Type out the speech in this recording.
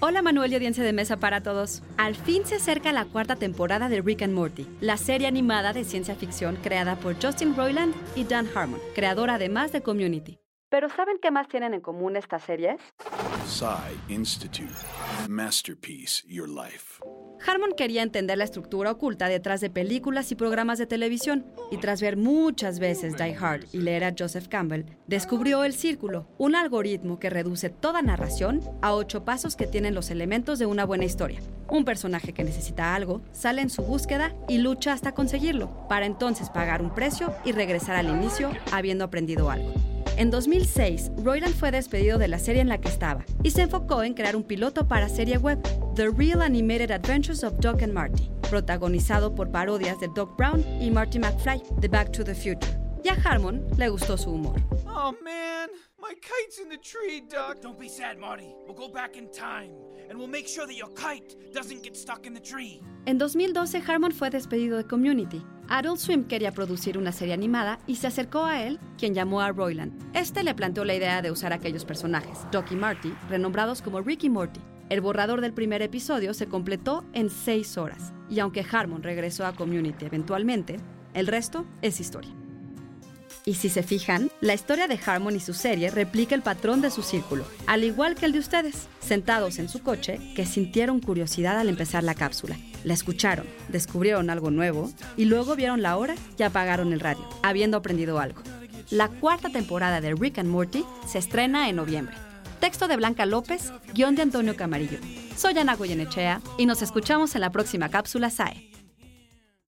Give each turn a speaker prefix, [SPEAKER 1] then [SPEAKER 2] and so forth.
[SPEAKER 1] Hola Manuel y audiencia de mesa para todos. Al fin se acerca la cuarta temporada de Rick and Morty, la serie animada de ciencia ficción creada por Justin Roiland y Dan Harmon, creador además de Community. ¿Pero saben qué más tienen en común estas series?
[SPEAKER 2] Psy Institute. Masterpiece Your Life.
[SPEAKER 1] Harmon quería entender la estructura oculta detrás de películas y programas de televisión, y tras ver muchas veces Die Hard y leer a Joseph Campbell, descubrió el círculo, un algoritmo que reduce toda narración a ocho pasos que tienen los elementos de una buena historia. Un personaje que necesita algo sale en su búsqueda y lucha hasta conseguirlo, para entonces pagar un precio y regresar al inicio habiendo aprendido algo. En 2006, Royland fue despedido de la serie en la que estaba y se enfocó en crear un piloto para serie web, The Real Animated Adventures of Doc and Marty, protagonizado por parodias de Doc Brown y Marty McFly de Back to the Future. Y a Harmon le gustó su humor.
[SPEAKER 3] Oh man, my kite's in the tree, Doc. Don't be sad, Marty. We'll go back in time and we'll make sure that your kite doesn't get stuck in the tree.
[SPEAKER 1] En 2012, Harmon fue despedido de Community. Adult Swim quería producir una serie animada y se acercó a él, quien llamó a Royland. Este le planteó la idea de usar aquellos personajes, Doc y Marty, renombrados como Rick y Morty. El borrador del primer episodio se completó en seis horas, y aunque Harmon regresó a Community eventualmente, el resto es historia. Y si se fijan, la historia de Harmon y su serie replica el patrón de su círculo, al igual que el de ustedes, sentados en su coche, que sintieron curiosidad al empezar la cápsula. La escucharon, descubrieron algo nuevo y luego vieron la hora y apagaron el radio, habiendo aprendido algo. La cuarta temporada de Rick and Morty se estrena en noviembre. Texto de Blanca López, guion de Antonio Camarillo. Soy Ana Goyenechea y nos escuchamos en la próxima cápsula SAE.